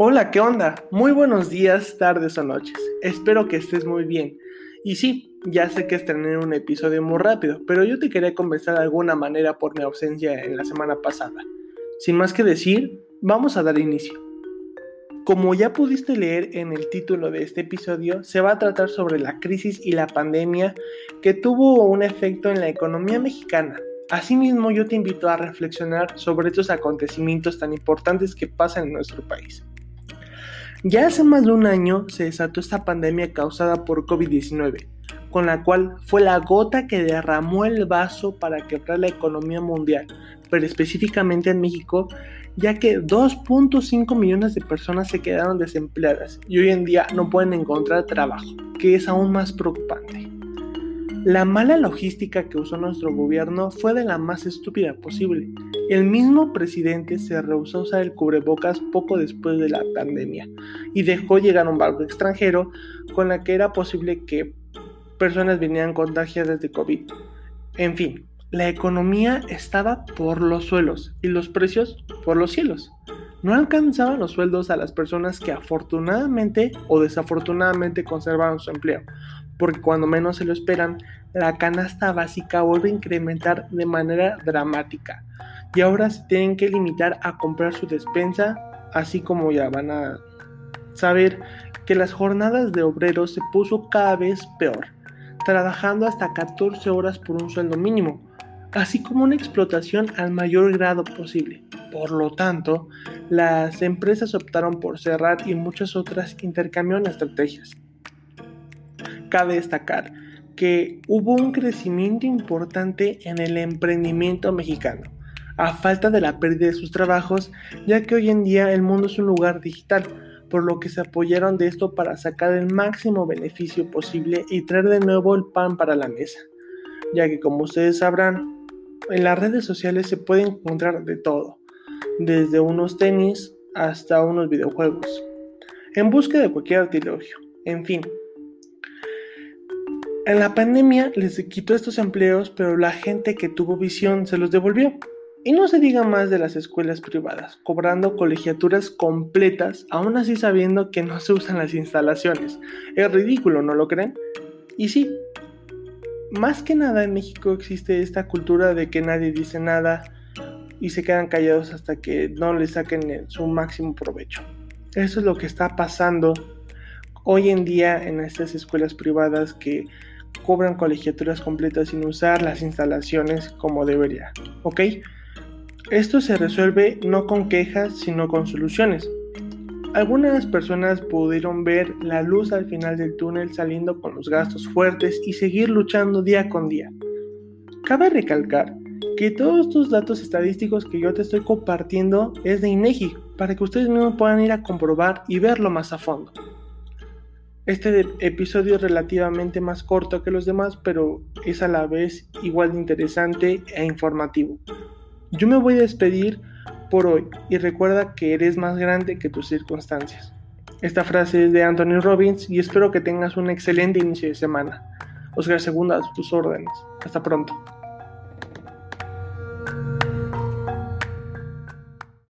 Hola, ¿qué onda? Muy buenos días, tardes o noches. Espero que estés muy bien. Y sí, ya sé que estrené un episodio muy rápido, pero yo te quería conversar de alguna manera por mi ausencia en la semana pasada. Sin más que decir, vamos a dar inicio. Como ya pudiste leer en el título de este episodio, se va a tratar sobre la crisis y la pandemia que tuvo un efecto en la economía mexicana. Asimismo, yo te invito a reflexionar sobre estos acontecimientos tan importantes que pasan en nuestro país. Ya hace más de un año se desató esta pandemia causada por COVID-19, con la cual fue la gota que derramó el vaso para quebrar la economía mundial, pero específicamente en México, ya que 2.5 millones de personas se quedaron desempleadas y hoy en día no pueden encontrar trabajo, que es aún más preocupante. La mala logística que usó nuestro gobierno fue de la más estúpida posible. El mismo presidente se rehusó a usar el cubrebocas poco después de la pandemia y dejó llegar un barco extranjero con la que era posible que personas vinieran contagiadas de COVID. En fin, la economía estaba por los suelos y los precios por los cielos. No alcanzaban los sueldos a las personas que afortunadamente o desafortunadamente conservaron su empleo, porque cuando menos se lo esperan, la canasta básica vuelve a incrementar de manera dramática y ahora se tienen que limitar a comprar su despensa, así como ya van a saber que las jornadas de obreros se puso cada vez peor, trabajando hasta 14 horas por un sueldo mínimo, así como una explotación al mayor grado posible. Por lo tanto, las empresas optaron por cerrar y muchas otras intercambiaron estrategias. Cabe destacar que hubo un crecimiento importante en el emprendimiento mexicano, a falta de la pérdida de sus trabajos, ya que hoy en día el mundo es un lugar digital, por lo que se apoyaron de esto para sacar el máximo beneficio posible y traer de nuevo el pan para la mesa, ya que como ustedes sabrán, en las redes sociales se puede encontrar de todo, desde unos tenis hasta unos videojuegos, en busca de cualquier artilugio, en fin, en la pandemia les quitó estos empleos, pero la gente que tuvo visión se los devolvió. Y no se diga más de las escuelas privadas, cobrando colegiaturas completas, aún así sabiendo que no se usan las instalaciones. Es ridículo, ¿no lo creen? Y sí, más que nada en México existe esta cultura de que nadie dice nada y se quedan callados hasta que no le saquen su máximo provecho. Eso es lo que está pasando hoy en día en estas escuelas privadas que cobran colegiaturas completas sin usar las instalaciones como debería. ¿Ok? Esto se resuelve no con quejas, sino con soluciones. Algunas personas pudieron ver la luz al final del túnel saliendo con los gastos fuertes y seguir luchando día con día. Cabe recalcar que todos estos datos estadísticos que yo te estoy compartiendo es de INEGI, para que ustedes mismos puedan ir a comprobar y verlo más a fondo. Este episodio es relativamente más corto que los demás, pero es a la vez igual de interesante e informativo. Yo me voy a despedir por hoy y recuerda que eres más grande que tus circunstancias. Esta frase es de Anthony Robbins y espero que tengas un excelente inicio de semana. Oscar Segunda, a tus órdenes. Hasta pronto.